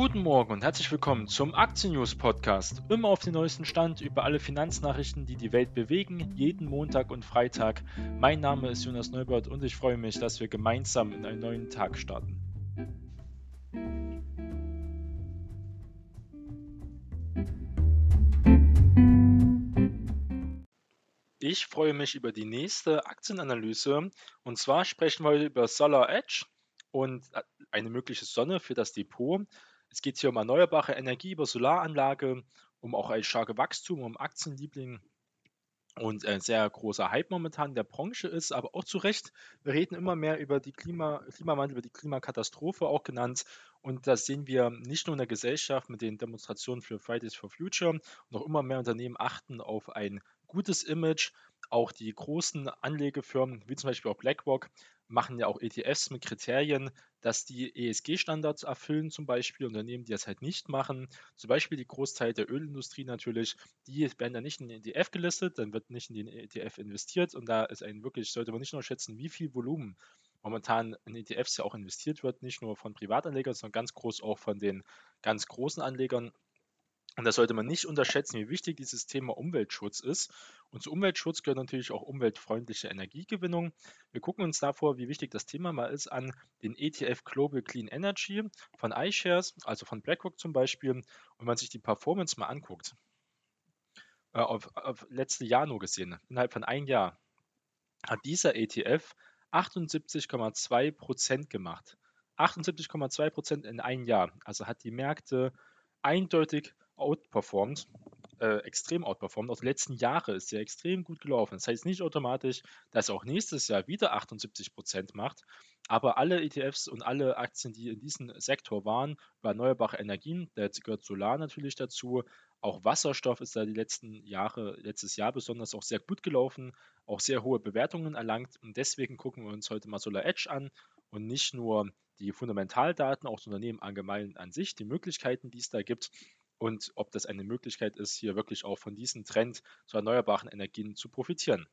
Guten Morgen und herzlich willkommen zum Aktien News Podcast. Immer auf den neuesten Stand über alle Finanznachrichten, die die Welt bewegen, jeden Montag und Freitag. Mein Name ist Jonas Neubert und ich freue mich, dass wir gemeinsam in einen neuen Tag starten. Ich freue mich über die nächste Aktienanalyse und zwar sprechen wir heute über Solar Edge und äh, eine mögliche Sonne für das Depot. Es geht hier um erneuerbare Energie über Solaranlage, um auch ein starkes Wachstum, um Aktienliebling und ein sehr großer Hype momentan der Branche ist, aber auch zu Recht. Wir reden immer mehr über die Klima, Klimawandel, über die Klimakatastrophe auch genannt. Und das sehen wir nicht nur in der Gesellschaft mit den Demonstrationen für Fridays for Future. Noch immer mehr Unternehmen achten auf ein gutes Image. Auch die großen Anlegefirmen, wie zum Beispiel auch BlackRock, machen ja auch ETFs mit Kriterien, dass die ESG-Standards erfüllen, zum Beispiel Unternehmen, die das halt nicht machen. Zum Beispiel die Großteil der Ölindustrie natürlich, die werden dann nicht in den ETF gelistet, dann wird nicht in den ETF investiert und da ist ein wirklich, sollte man nicht nur schätzen, wie viel Volumen momentan in ETFs ja auch investiert wird, nicht nur von Privatanlegern, sondern ganz groß auch von den ganz großen Anlegern. Und da sollte man nicht unterschätzen, wie wichtig dieses Thema Umweltschutz ist. Und zu Umweltschutz gehört natürlich auch umweltfreundliche Energiegewinnung. Wir gucken uns davor, wie wichtig das Thema mal ist, an den ETF Global Clean Energy von iShares, also von BlackRock zum Beispiel. Und wenn man sich die Performance mal anguckt, äh, auf, auf letzte Jahr nur gesehen, innerhalb von einem Jahr, hat dieser ETF 78,2% gemacht. 78,2% in einem Jahr. Also hat die Märkte eindeutig outperformed, äh, extrem outperformed. Auch die letzten Jahre ist er extrem gut gelaufen. Das heißt nicht automatisch, dass er auch nächstes Jahr wieder 78 Prozent macht, aber alle ETFs und alle Aktien, die in diesem Sektor waren, über erneuerbare Energien, da gehört Solar natürlich dazu, auch Wasserstoff ist da die letzten Jahre, letztes Jahr besonders auch sehr gut gelaufen, auch sehr hohe Bewertungen erlangt. Und deswegen gucken wir uns heute mal Solar Edge an und nicht nur die Fundamentaldaten, auch das Unternehmen allgemein an sich, die Möglichkeiten, die es da gibt und ob das eine Möglichkeit ist, hier wirklich auch von diesem Trend zu erneuerbaren Energien zu profitieren.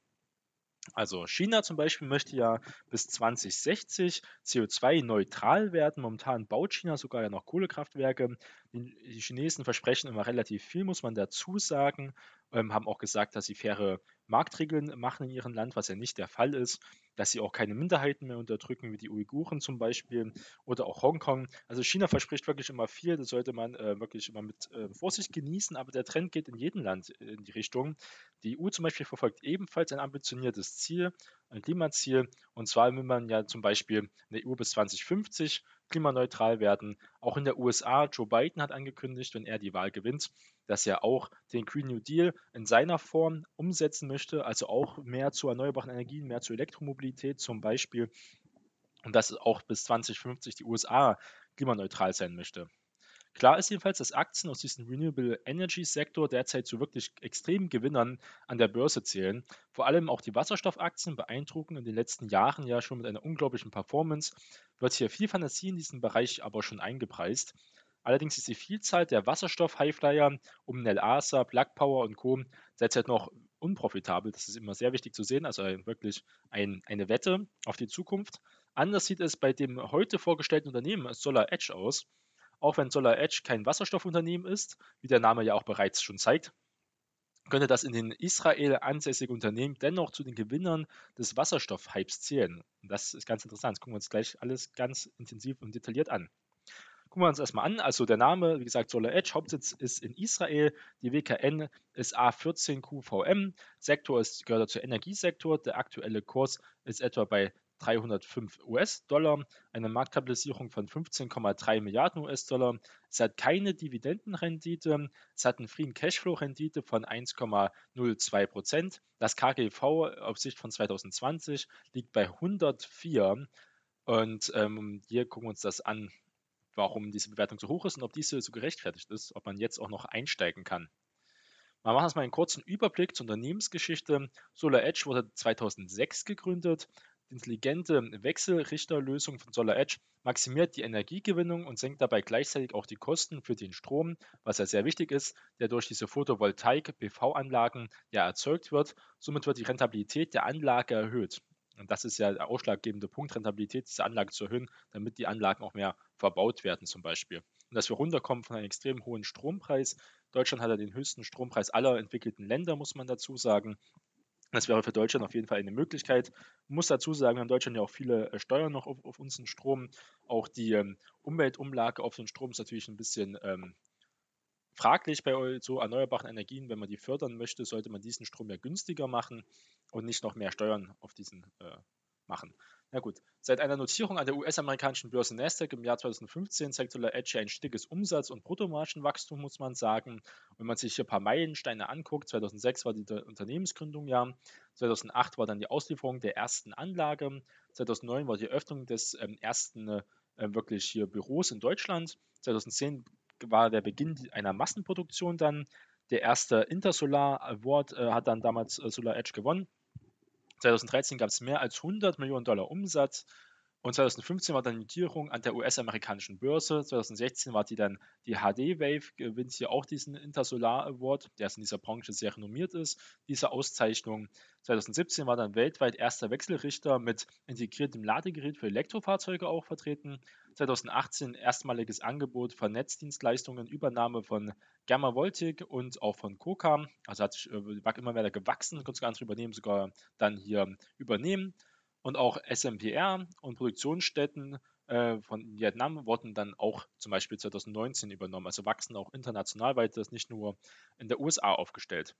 Also China zum Beispiel möchte ja bis 2060 CO2-neutral werden. Momentan baut China sogar ja noch Kohlekraftwerke. Die Chinesen versprechen immer relativ viel, muss man dazu sagen. Ähm, haben auch gesagt, dass sie faire Marktregeln machen in ihrem Land, was ja nicht der Fall ist dass sie auch keine Minderheiten mehr unterdrücken, wie die Uiguren zum Beispiel oder auch Hongkong. Also China verspricht wirklich immer viel, das sollte man äh, wirklich immer mit äh, Vorsicht genießen, aber der Trend geht in jedem Land in die Richtung. Die EU zum Beispiel verfolgt ebenfalls ein ambitioniertes Ziel, ein Klimaziel, und zwar will man ja zum Beispiel in der EU bis 2050 klimaneutral werden. Auch in der USA, Joe Biden hat angekündigt, wenn er die Wahl gewinnt, dass er auch den Green New Deal in seiner Form umsetzen möchte, also auch mehr zu erneuerbaren Energien, mehr zu Elektromobilität zum Beispiel und dass auch bis 2050 die USA klimaneutral sein möchte. Klar ist jedenfalls, dass Aktien aus diesem Renewable Energy Sektor derzeit zu wirklich extremen Gewinnern an der Börse zählen. Vor allem auch die Wasserstoffaktien beeindrucken in den letzten Jahren ja schon mit einer unglaublichen Performance. Wird hier viel Fantasie in diesem Bereich aber schon eingepreist. Allerdings ist die Vielzahl der Wasserstoff-Highflyer um Nelasa, Plug Power und Co. derzeit noch unprofitabel. Das ist immer sehr wichtig zu sehen, also wirklich ein, eine Wette auf die Zukunft. Anders sieht es bei dem heute vorgestellten Unternehmen Solar Edge aus. Auch wenn Solar Edge kein Wasserstoffunternehmen ist, wie der Name ja auch bereits schon zeigt, könnte das in den Israel ansässige Unternehmen dennoch zu den Gewinnern des Wasserstoff-Hypes zählen. Und das ist ganz interessant. Das gucken wir uns gleich alles ganz intensiv und detailliert an. Gucken wir uns erstmal an. Also der Name, wie gesagt, Solar Edge, Hauptsitz ist in Israel. Die WKN ist A14QVM. Sektor ist, gehört zur Energiesektor. Der aktuelle Kurs ist etwa bei 305 US-Dollar, eine Marktkapitalisierung von 15,3 Milliarden US-Dollar. Es hat keine Dividendenrendite, es hat eine Free Cashflow-Rendite von 1,02 Prozent. Das KGV auf Sicht von 2020 liegt bei 104. Und ähm, hier gucken wir uns das an, warum diese Bewertung so hoch ist und ob diese so gerechtfertigt ist, ob man jetzt auch noch einsteigen kann. Wir machen erstmal einen kurzen Überblick zur Unternehmensgeschichte. Solar Edge wurde 2006 gegründet. Die intelligente Wechselrichterlösung von Solar Edge maximiert die Energiegewinnung und senkt dabei gleichzeitig auch die Kosten für den Strom, was ja sehr wichtig ist, der durch diese Photovoltaik-PV-Anlagen ja erzeugt wird. Somit wird die Rentabilität der Anlage erhöht. Und das ist ja der ausschlaggebende Punkt, Rentabilität dieser Anlage zu erhöhen, damit die Anlagen auch mehr verbaut werden zum Beispiel. und dass wir runterkommen von einem extrem hohen Strompreis. Deutschland hat ja den höchsten Strompreis aller entwickelten Länder, muss man dazu sagen. Das wäre für Deutschland auf jeden Fall eine Möglichkeit. Ich muss dazu sagen, wir haben in Deutschland ja auch viele äh, Steuern noch auf, auf unseren Strom. Auch die ähm, Umweltumlage auf den Strom ist natürlich ein bisschen ähm, fraglich bei so erneuerbaren Energien. Wenn man die fördern möchte, sollte man diesen Strom ja günstiger machen und nicht noch mehr Steuern auf diesen äh, machen. Na gut, seit einer Notierung an der US-amerikanischen Börse Nasdaq im Jahr 2015 zeigt Solar Edge ein stetiges Umsatz- und Bruttomargenwachstum, muss man sagen. Wenn man sich hier ein paar Meilensteine anguckt, 2006 war die Unternehmensgründung ja, 2008 war dann die Auslieferung der ersten Anlage, 2009 war die Eröffnung des ähm, ersten äh, wirklich hier Büros in Deutschland, 2010 war der Beginn einer Massenproduktion dann. Der erste Intersolar Award äh, hat dann damals äh, Solar Edge gewonnen. 2013 gab es mehr als 100 Millionen Dollar Umsatz. Und 2015 war dann die Notierung an der US-amerikanischen Börse. 2016 war die dann die HD Wave, gewinnt hier auch diesen Intersolar Award, der in dieser Branche sehr renommiert ist, diese Auszeichnung. 2017 war dann weltweit erster Wechselrichter mit integriertem Ladegerät für Elektrofahrzeuge auch vertreten. 2018 erstmaliges Angebot von Netzdienstleistungen, Übernahme von Gamma Voltic und auch von Coca. Also hat sich äh, immer weiter gewachsen, konnte sogar andere übernehmen, sogar dann hier übernehmen. Und auch SMPR und Produktionsstätten äh, von Vietnam wurden dann auch zum Beispiel 2019 übernommen. Also wachsen auch international weiter, nicht nur in der USA aufgestellt.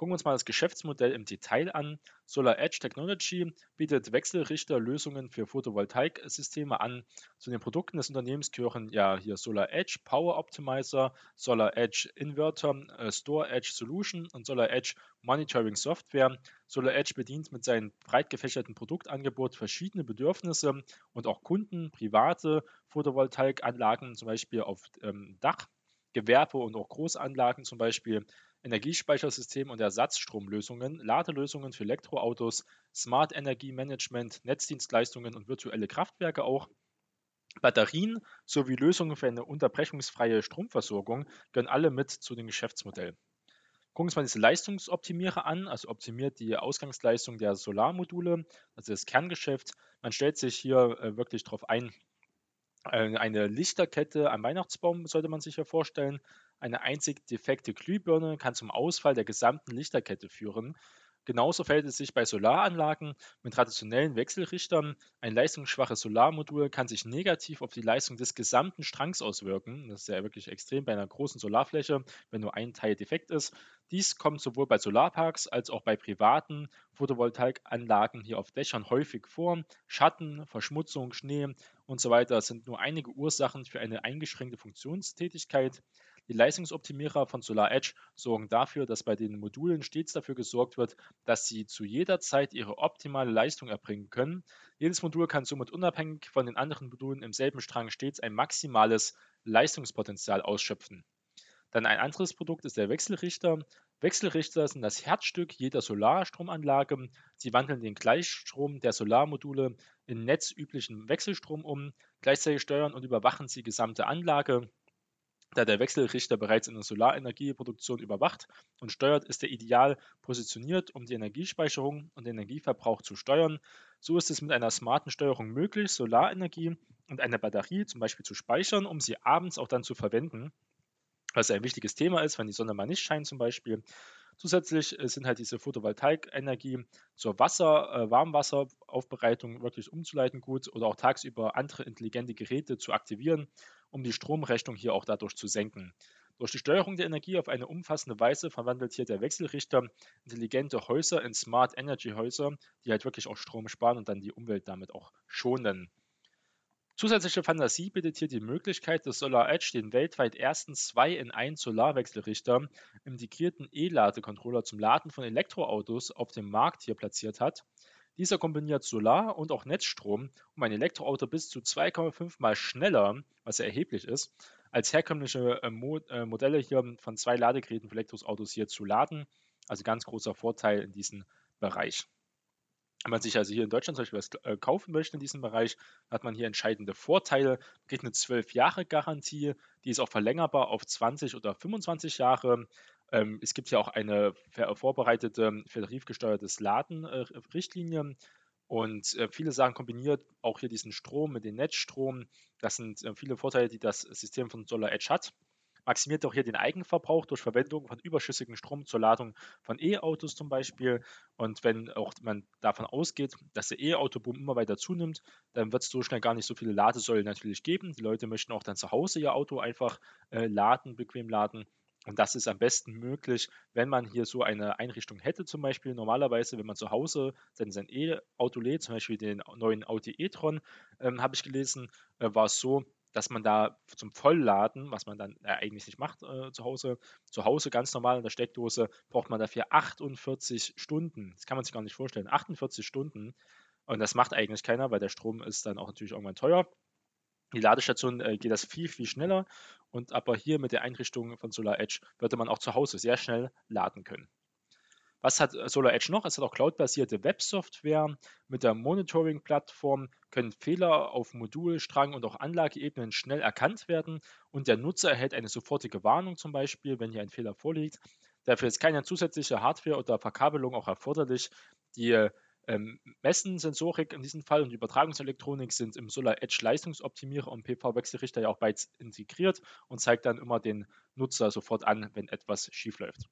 Gucken wir uns mal das Geschäftsmodell im Detail an. Solar Edge Technology bietet Wechselrichterlösungen für Photovoltaiksysteme an. Zu den Produkten des Unternehmens gehören ja hier Solar Edge Power Optimizer, Solar Edge Inverter, äh, Store Edge Solution und Solar Edge Monitoring Software. Solar Edge bedient mit seinem breit gefächerten Produktangebot verschiedene Bedürfnisse und auch Kunden, private Photovoltaikanlagen, zum Beispiel auf ähm, Dach, Gewerbe und auch Großanlagen zum Beispiel Energiespeichersystem und Ersatzstromlösungen, Ladelösungen für Elektroautos, Smart Energiemanagement, Netzdienstleistungen und virtuelle Kraftwerke auch. Batterien sowie Lösungen für eine unterbrechungsfreie Stromversorgung gehören alle mit zu dem Geschäftsmodell. Gucken wir uns mal diese Leistungsoptimierer an, also optimiert die Ausgangsleistung der Solarmodule, also das Kerngeschäft. Man stellt sich hier äh, wirklich darauf ein, eine Lichterkette am Weihnachtsbaum sollte man sich ja vorstellen. Eine einzig defekte Glühbirne kann zum Ausfall der gesamten Lichterkette führen. Genauso verhält es sich bei Solaranlagen mit traditionellen Wechselrichtern. Ein leistungsschwaches Solarmodul kann sich negativ auf die Leistung des gesamten Strangs auswirken. Das ist ja wirklich extrem bei einer großen Solarfläche, wenn nur ein Teil defekt ist. Dies kommt sowohl bei Solarparks als auch bei privaten Photovoltaikanlagen hier auf Dächern häufig vor. Schatten, Verschmutzung, Schnee und so weiter sind nur einige Ursachen für eine eingeschränkte Funktionstätigkeit. Die Leistungsoptimierer von Solar Edge sorgen dafür, dass bei den Modulen stets dafür gesorgt wird, dass sie zu jeder Zeit ihre optimale Leistung erbringen können. Jedes Modul kann somit unabhängig von den anderen Modulen im selben Strang stets ein maximales Leistungspotenzial ausschöpfen. Dann ein anderes Produkt ist der Wechselrichter. Wechselrichter sind das Herzstück jeder Solarstromanlage. Sie wandeln den Gleichstrom der Solarmodule in netzüblichen Wechselstrom um. Gleichzeitig steuern und überwachen sie die gesamte Anlage. Da der Wechselrichter bereits eine Solarenergieproduktion überwacht und steuert, ist er ideal positioniert, um die Energiespeicherung und den Energieverbrauch zu steuern. So ist es mit einer smarten Steuerung möglich, Solarenergie und eine Batterie zum Beispiel zu speichern, um sie abends auch dann zu verwenden, was ein wichtiges Thema ist, wenn die Sonne mal nicht scheint zum Beispiel. Zusätzlich äh, sind halt diese Photovoltaikenergie zur Wasser, äh, Warmwasseraufbereitung wirklich umzuleiten gut oder auch tagsüber andere intelligente Geräte zu aktivieren, um die Stromrechnung hier auch dadurch zu senken. Durch die Steuerung der Energie auf eine umfassende Weise verwandelt hier der Wechselrichter intelligente Häuser in Smart Energy Häuser, die halt wirklich auch Strom sparen und dann die Umwelt damit auch schonen. Zusätzliche Fantasie bietet hier die Möglichkeit, dass Solar Edge den weltweit ersten 2 in 1 Solarwechselrichter im integrierten E-Ladecontroller zum Laden von Elektroautos auf dem Markt hier platziert hat. Dieser kombiniert Solar- und auch Netzstrom, um ein Elektroauto bis zu 2,5 mal schneller, was ja erheblich ist, als herkömmliche äh, äh, Modelle hier von zwei Ladegeräten für Elektroautos hier zu laden. Also ganz großer Vorteil in diesem Bereich. Wenn man sich also hier in Deutschland zum Beispiel was äh, kaufen möchte in diesem Bereich, hat man hier entscheidende Vorteile. Man kriegt eine 12-Jahre-Garantie, die ist auch verlängerbar auf 20 oder 25 Jahre. Ähm, es gibt ja auch eine vorbereitete, vertarifgesteuertes Laden-Richtlinie. Und äh, viele sagen, kombiniert auch hier diesen Strom mit dem Netzstrom. Das sind äh, viele Vorteile, die das System von Solar Edge hat. Maximiert auch hier den Eigenverbrauch durch Verwendung von überschüssigem Strom zur Ladung von E-Autos zum Beispiel. Und wenn auch man davon ausgeht, dass der E-Auto-Boom immer weiter zunimmt, dann wird es so schnell gar nicht so viele Ladesäulen natürlich geben. Die Leute möchten auch dann zu Hause ihr Auto einfach äh, laden, bequem laden. Und das ist am besten möglich, wenn man hier so eine Einrichtung hätte, zum Beispiel normalerweise, wenn man zu Hause sein, sein E-Auto lädt, zum Beispiel den neuen Audi e-tron, ähm, habe ich gelesen, äh, war es so, dass man da zum Vollladen, was man dann äh, eigentlich nicht macht äh, zu Hause, zu Hause ganz normal in der Steckdose, braucht man dafür 48 Stunden. Das kann man sich gar nicht vorstellen. 48 Stunden. Und das macht eigentlich keiner, weil der Strom ist dann auch natürlich irgendwann teuer. Die Ladestation äh, geht das viel, viel schneller und aber hier mit der Einrichtung von Solar Edge würde man auch zu Hause sehr schnell laden können. Was hat äh, Solar Edge noch? Es hat auch cloudbasierte Websoftware. Mit der Monitoring-Plattform können Fehler auf Modul, Strang und auch Anlageebenen schnell erkannt werden und der Nutzer erhält eine sofortige Warnung zum Beispiel, wenn hier ein Fehler vorliegt. Dafür ist keine zusätzliche Hardware oder Verkabelung auch erforderlich. Die äh, ähm, Messen-Sensorik in diesem Fall und Übertragungselektronik sind im Solar Edge Leistungsoptimierer und PV-Wechselrichter ja auch bereits integriert und zeigt dann immer den Nutzer sofort an, wenn etwas schiefläuft.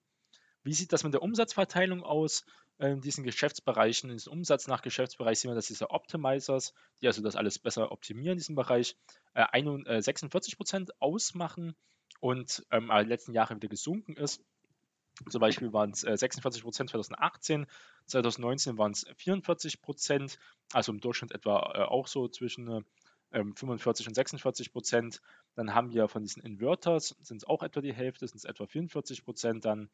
Wie sieht das mit der Umsatzverteilung aus äh, in diesen Geschäftsbereichen? In diesem Umsatz nach Geschäftsbereich sehen wir, dass diese Optimizers, die also das alles besser optimieren in diesem Bereich, äh, 46% ausmachen und ähm, in den letzten Jahren wieder gesunken ist. Zum Beispiel waren es 46 Prozent 2018, 2019 waren es 44 Prozent, also im Durchschnitt etwa äh, auch so zwischen 45 ähm, und 46 Prozent. Dann haben wir von diesen Inverters, sind es auch etwa die Hälfte, sind es etwa 44 Prozent dann.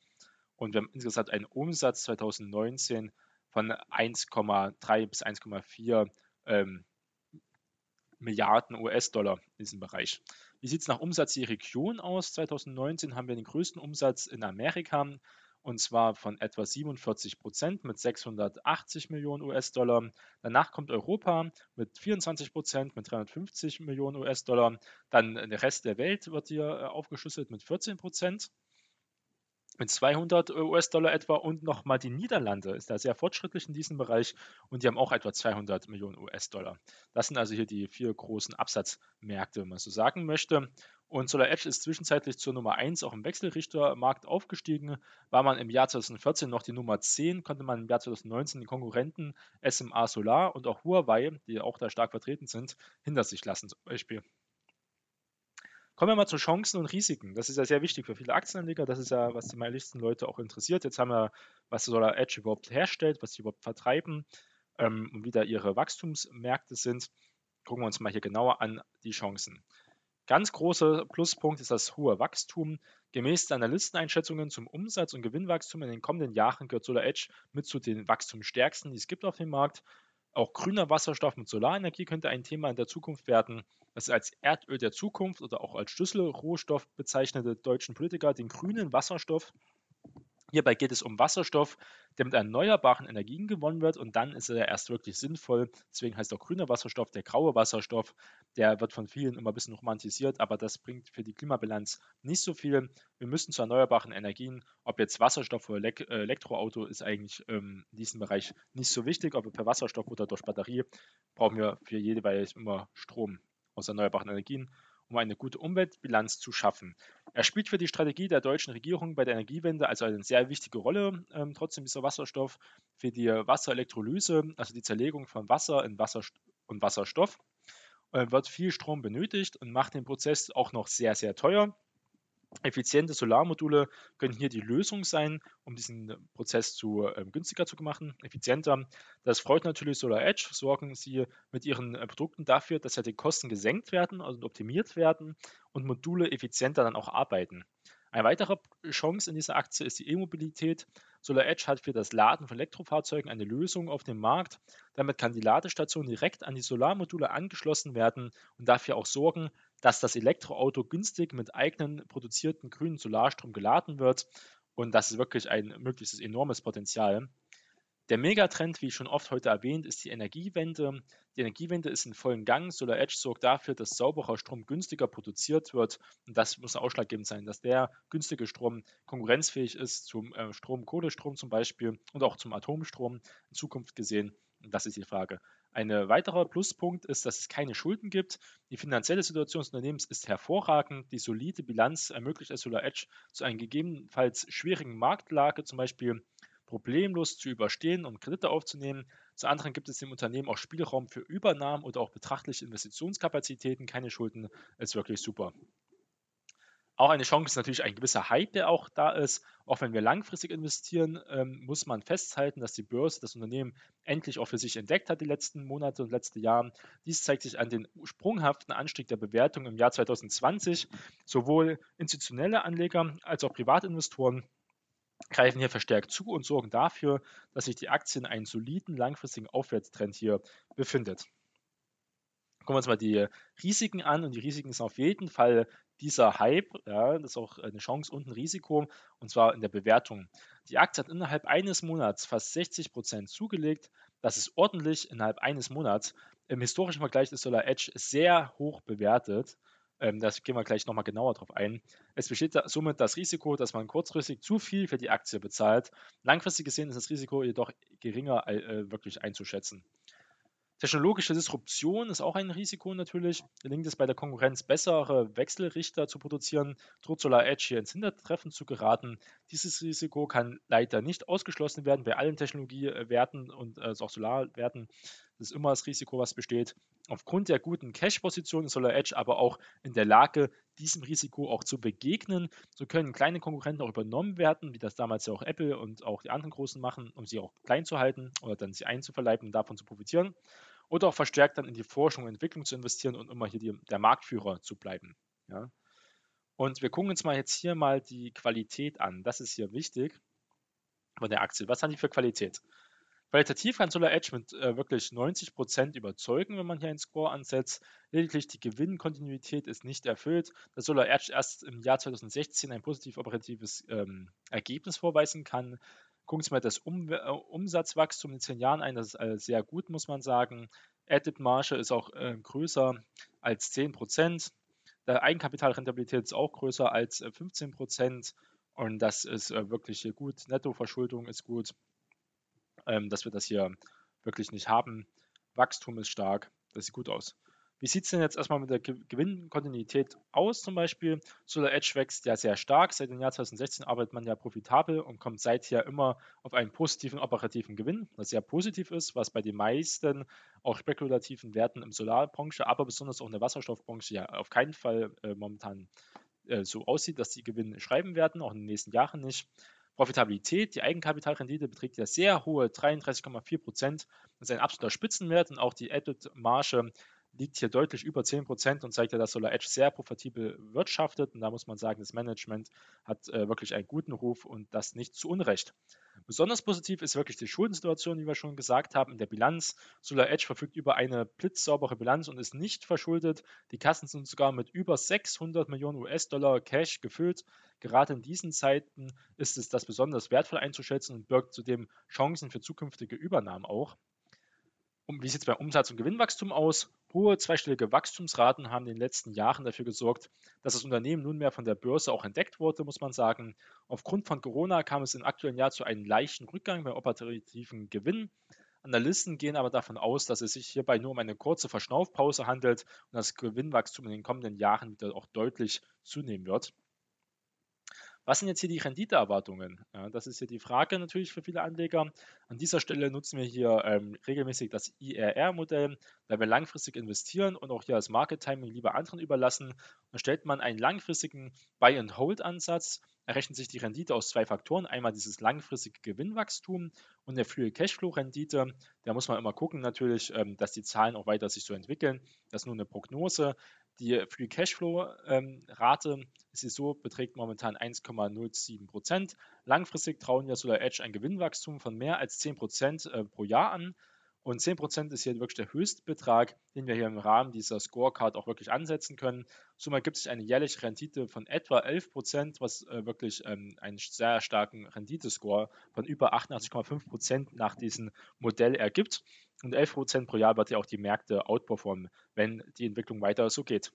Und wir haben insgesamt einen Umsatz 2019 von 1,3 bis 1,4 ähm, Milliarden US-Dollar in diesem Bereich. Wie sieht es nach Umsatz je Region aus? 2019 haben wir den größten Umsatz in Amerika und zwar von etwa 47 Prozent mit 680 Millionen US-Dollar. Danach kommt Europa mit 24 Prozent mit 350 Millionen US-Dollar. Dann der Rest der Welt wird hier äh, aufgeschlüsselt mit 14 Prozent mit 200 US-Dollar etwa und nochmal die Niederlande ist da sehr fortschrittlich in diesem Bereich und die haben auch etwa 200 Millionen US-Dollar. Das sind also hier die vier großen Absatzmärkte, wenn man so sagen möchte. Und Solar Edge ist zwischenzeitlich zur Nummer 1 auch im Wechselrichtermarkt aufgestiegen. War man im Jahr 2014 noch die Nummer 10, konnte man im Jahr 2019 die Konkurrenten SMA Solar und auch Huawei, die auch da stark vertreten sind, hinter sich lassen zum Beispiel. Kommen wir mal zu Chancen und Risiken. Das ist ja sehr wichtig für viele Aktienanleger. Das ist ja, was die meisten Leute auch interessiert. Jetzt haben wir, was Solar Edge überhaupt herstellt, was sie überhaupt vertreiben ähm, und wie da ihre Wachstumsmärkte sind. Gucken wir uns mal hier genauer an die Chancen. Ganz großer Pluspunkt ist das hohe Wachstum. Gemäß Analysteneinschätzungen zum Umsatz- und Gewinnwachstum in den kommenden Jahren gehört Solar Edge mit zu den Wachstumsstärksten, die es gibt auf dem Markt. Auch grüner Wasserstoff mit Solarenergie könnte ein Thema in der Zukunft werden. Das als Erdöl der Zukunft oder auch als Schlüsselrohstoff bezeichnete deutschen Politiker den grünen Wasserstoff Hierbei geht es um Wasserstoff, der mit erneuerbaren Energien gewonnen wird und dann ist er erst wirklich sinnvoll. Deswegen heißt auch grüner Wasserstoff der graue Wasserstoff. Der wird von vielen immer ein bisschen romantisiert, aber das bringt für die Klimabilanz nicht so viel. Wir müssen zu erneuerbaren Energien, ob jetzt Wasserstoff oder Elek äh, Elektroauto, ist eigentlich ähm, in diesem Bereich nicht so wichtig. Ob per Wasserstoff oder durch Batterie, brauchen wir für jeweils immer Strom aus erneuerbaren Energien um eine gute Umweltbilanz zu schaffen. Er spielt für die Strategie der deutschen Regierung bei der Energiewende also eine sehr wichtige Rolle, ähm, trotzdem dieser Wasserstoff, für die Wasserelektrolyse, also die Zerlegung von Wasser in Wasser und Wasserstoff, äh, wird viel Strom benötigt und macht den Prozess auch noch sehr, sehr teuer. Effiziente Solarmodule können hier die Lösung sein, um diesen Prozess zu äh, günstiger zu machen, effizienter. Das freut natürlich Solar Edge. Sorgen sie mit ihren äh, Produkten dafür, dass ja die Kosten gesenkt werden und also optimiert werden und Module effizienter dann auch arbeiten. Eine weitere Chance in dieser Aktie ist die E-Mobilität. Solar Edge hat für das Laden von Elektrofahrzeugen eine Lösung auf dem Markt. Damit kann die Ladestation direkt an die Solarmodule angeschlossen werden und dafür auch sorgen, dass das Elektroauto günstig mit eigenen produzierten grünen Solarstrom geladen wird. Und das ist wirklich ein möglichst enormes Potenzial. Der Megatrend, wie schon oft heute erwähnt, ist die Energiewende. Die Energiewende ist in vollen Gang. Solar Edge sorgt dafür, dass sauberer Strom günstiger produziert wird. Und das muss ausschlaggebend sein, dass der günstige Strom konkurrenzfähig ist zum äh, Strom, Kohlestrom zum Beispiel und auch zum Atomstrom in Zukunft gesehen. Das ist die Frage. Ein weiterer Pluspunkt ist, dass es keine Schulden gibt. Die finanzielle Situation des Unternehmens ist hervorragend. Die solide Bilanz ermöglicht es Solar Edge zu einer gegebenenfalls schwierigen Marktlage, zum Beispiel problemlos zu überstehen und Kredite aufzunehmen. Zu anderen gibt es dem Unternehmen auch Spielraum für Übernahmen oder auch betrachtliche Investitionskapazitäten. Keine Schulden ist wirklich super. Auch eine Chance ist natürlich ein gewisser Hype, der auch da ist. Auch wenn wir langfristig investieren, ähm, muss man festhalten, dass die Börse das Unternehmen endlich auch für sich entdeckt hat die letzten Monate und letzte Jahre. Dies zeigt sich an den sprunghaften Anstieg der Bewertung im Jahr 2020. Sowohl institutionelle Anleger als auch Privatinvestoren greifen hier verstärkt zu und sorgen dafür, dass sich die Aktie in einem soliden langfristigen Aufwärtstrend hier befindet. Gucken wir uns mal die Risiken an und die Risiken sind auf jeden Fall dieser Hype, ja, das ist auch eine Chance und ein Risiko, und zwar in der Bewertung. Die Aktie hat innerhalb eines Monats fast 60 Prozent zugelegt. Das ist ordentlich innerhalb eines Monats. Im historischen Vergleich ist Solar Edge sehr hoch bewertet. Ähm, das gehen wir gleich nochmal genauer drauf ein. Es besteht somit das Risiko, dass man kurzfristig zu viel für die Aktie bezahlt. Langfristig gesehen ist das Risiko jedoch geringer äh, wirklich einzuschätzen. Technologische Disruption ist auch ein Risiko natürlich. Gelingt es bei der Konkurrenz bessere Wechselrichter zu produzieren, droht Solar Edge hier ins Hintertreffen zu geraten. Dieses Risiko kann leider nicht ausgeschlossen werden bei allen Technologiewerten und äh, auch Solarwerten. Das ist immer das Risiko, was besteht. Aufgrund der guten Cash-Position ist Solar Edge aber auch in der Lage, diesem Risiko auch zu begegnen. So können kleine Konkurrenten auch übernommen werden, wie das damals ja auch Apple und auch die anderen Großen machen, um sie auch klein zu halten oder dann sie einzuverleiben und davon zu profitieren oder auch verstärkt dann in die Forschung und Entwicklung zu investieren und immer hier die, der Marktführer zu bleiben. Ja. Und wir gucken uns mal jetzt hier mal die Qualität an. Das ist hier wichtig von der Aktie. Was haben die für Qualität? Qualitativ kann Solar Edge mit äh, wirklich 90% überzeugen, wenn man hier einen Score ansetzt. Lediglich die Gewinnkontinuität ist nicht erfüllt, da Solar Edge erst im Jahr 2016 ein positiv operatives ähm, Ergebnis vorweisen kann. Gucken Sie mal das um äh, Umsatzwachstum in zehn Jahren ein. Das ist äh, sehr gut, muss man sagen. Edit-Marge ist auch äh, größer als 10%. Der Eigenkapitalrentabilität ist auch größer als äh, 15%. Und das ist äh, wirklich gut. Nettoverschuldung ist gut, ähm, dass wir das hier wirklich nicht haben. Wachstum ist stark. Das sieht gut aus. Wie sieht es denn jetzt erstmal mit der Gewinnkontinuität aus zum Beispiel? Solar Edge wächst ja sehr stark. Seit dem Jahr 2016 arbeitet man ja profitabel und kommt seither immer auf einen positiven operativen Gewinn, was sehr positiv ist, was bei den meisten auch spekulativen Werten im Solarbranche, aber besonders auch in der Wasserstoffbranche ja auf keinen Fall äh, momentan äh, so aussieht, dass die Gewinne schreiben werden, auch in den nächsten Jahren nicht. Profitabilität, die Eigenkapitalrendite beträgt ja sehr hohe 33,4 Prozent. Das ist ein absoluter Spitzenwert und auch die Edit-Marge liegt hier deutlich über 10% und zeigt ja, dass Solar Edge sehr profitabel wirtschaftet. Und da muss man sagen, das Management hat äh, wirklich einen guten Ruf und das nicht zu Unrecht. Besonders positiv ist wirklich die Schuldensituation, wie wir schon gesagt haben, in der Bilanz. Solar Edge verfügt über eine blitzsaubere Bilanz und ist nicht verschuldet. Die Kassen sind sogar mit über 600 Millionen US-Dollar Cash gefüllt. Gerade in diesen Zeiten ist es das besonders wertvoll einzuschätzen und birgt zudem Chancen für zukünftige Übernahmen auch. Und wie sieht es beim Umsatz- und Gewinnwachstum aus? Hohe zweistellige Wachstumsraten haben in den letzten Jahren dafür gesorgt, dass das Unternehmen nunmehr von der Börse auch entdeckt wurde, muss man sagen. Aufgrund von Corona kam es im aktuellen Jahr zu einem leichten Rückgang beim operativen Gewinn. Analysten gehen aber davon aus, dass es sich hierbei nur um eine kurze Verschnaufpause handelt und das Gewinnwachstum in den kommenden Jahren wieder auch deutlich zunehmen wird. Was sind jetzt hier die Renditeerwartungen? Ja, das ist hier die Frage natürlich für viele Anleger. An dieser Stelle nutzen wir hier ähm, regelmäßig das IRR-Modell, da wir langfristig investieren und auch hier das Market Timing lieber anderen überlassen. Dann stellt man einen langfristigen Buy-and-Hold-Ansatz, errechnet sich die Rendite aus zwei Faktoren. Einmal dieses langfristige Gewinnwachstum und der Free Cashflow-Rendite. Da muss man immer gucken natürlich, ähm, dass die Zahlen auch weiter sich so entwickeln. Das ist nur eine Prognose. Die Free Cashflow-Rate ähm, ist so, beträgt momentan 1,07 Prozent. Langfristig trauen ja Solar Edge ein Gewinnwachstum von mehr als 10 Prozent äh, pro Jahr an. Und 10% ist hier wirklich der Höchstbetrag, den wir hier im Rahmen dieser Scorecard auch wirklich ansetzen können. Somit gibt es eine jährliche Rendite von etwa 11%, was äh, wirklich ähm, einen sehr starken Renditescore von über 88,5% nach diesem Modell ergibt. Und 11% pro Jahr wird ja auch die Märkte outperformen, wenn die Entwicklung weiter so geht.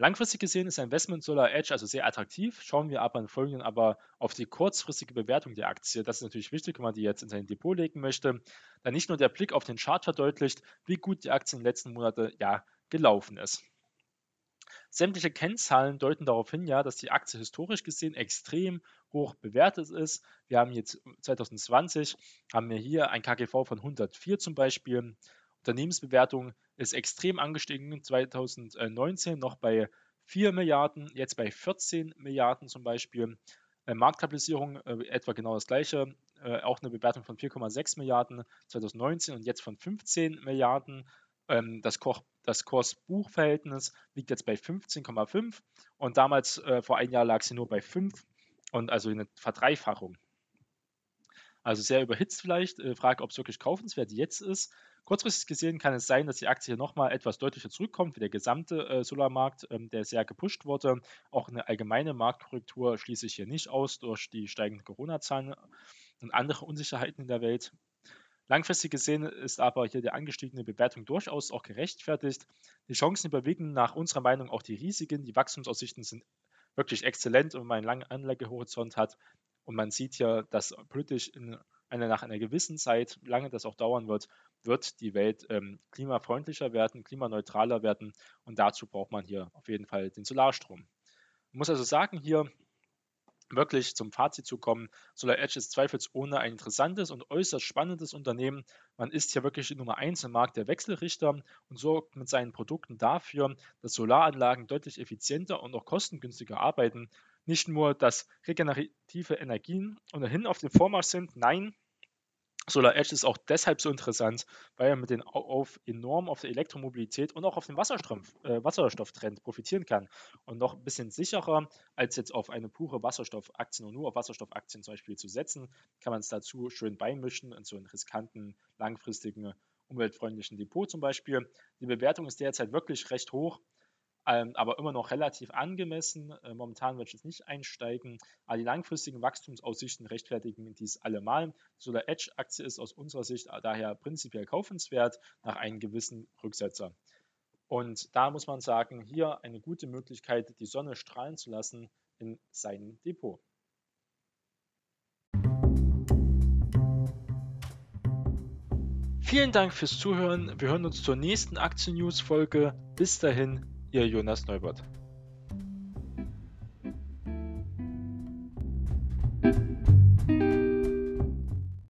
Langfristig gesehen ist Investment Solar Edge also sehr attraktiv. Schauen wir aber in Folgenden aber auf die kurzfristige Bewertung der Aktie. Das ist natürlich wichtig, wenn man die jetzt in sein Depot legen möchte. Da nicht nur der Blick auf den Chart verdeutlicht, wie gut die Aktie in den letzten Monaten ja gelaufen ist. Sämtliche Kennzahlen deuten darauf hin, ja, dass die Aktie historisch gesehen extrem hoch bewertet ist. Wir haben jetzt 2020 haben wir hier ein KGV von 104 zum Beispiel. Unternehmensbewertung ist extrem angestiegen. 2019 noch bei 4 Milliarden, jetzt bei 14 Milliarden zum Beispiel. Äh, Marktkapitalisierung äh, etwa genau das gleiche. Äh, auch eine Bewertung von 4,6 Milliarden 2019 und jetzt von 15 Milliarden. Ähm, das, das Kurs-Buch-Verhältnis liegt jetzt bei 15,5 und damals äh, vor einem Jahr lag sie nur bei 5 und also eine Verdreifachung. Also sehr überhitzt vielleicht. Äh, Frage, ob es wirklich kaufenswert jetzt ist. Kurzfristig gesehen kann es sein, dass die Aktie hier nochmal etwas deutlicher zurückkommt, wie der gesamte äh, Solarmarkt, ähm, der sehr gepusht wurde. Auch eine allgemeine Marktkorrektur schließe ich hier nicht aus durch die steigenden Corona-Zahlen und andere Unsicherheiten in der Welt. Langfristig gesehen ist aber hier die angestiegene Bewertung durchaus auch gerechtfertigt. Die Chancen überwiegen nach unserer Meinung auch die Risiken. Die Wachstumsaussichten sind wirklich exzellent wenn man einen langen Anlagehorizont hat. Und man sieht hier, dass politisch in einer, nach einer gewissen Zeit, lange das auch dauern wird, wird die Welt ähm, klimafreundlicher werden, klimaneutraler werden. Und dazu braucht man hier auf jeden Fall den Solarstrom. Man muss also sagen, hier wirklich zum Fazit zu kommen, Solar Edge ist zweifelsohne ein interessantes und äußerst spannendes Unternehmen. Man ist hier wirklich Nummer 1 im Markt der Wechselrichter und sorgt mit seinen Produkten dafür, dass Solaranlagen deutlich effizienter und auch kostengünstiger arbeiten. Nicht nur, dass regenerative Energien ohnehin auf dem Vormarsch sind, nein, Solar Edge ist auch deshalb so interessant, weil er mit den auf enorm auf der Elektromobilität und auch auf Wasserstoff, äh, Wasserstofftrend profitieren kann und noch ein bisschen sicherer als jetzt auf eine pure Wasserstoffaktien und nur auf Wasserstoffaktien zum Beispiel zu setzen, kann man es dazu schön beimischen in so einen riskanten, langfristigen, umweltfreundlichen Depot zum Beispiel. Die Bewertung ist derzeit wirklich recht hoch ähm, aber immer noch relativ angemessen. Äh, momentan ich jetzt nicht einsteigen, aber die langfristigen Wachstumsaussichten rechtfertigen dies allemal. Solar Edge Aktie ist aus unserer Sicht daher prinzipiell kaufenswert nach einem gewissen Rücksetzer. Und da muss man sagen, hier eine gute Möglichkeit, die Sonne strahlen zu lassen in seinem Depot. Vielen Dank fürs Zuhören. Wir hören uns zur nächsten Aktien-News-Folge. Bis dahin, Ihr Jonas Neubert.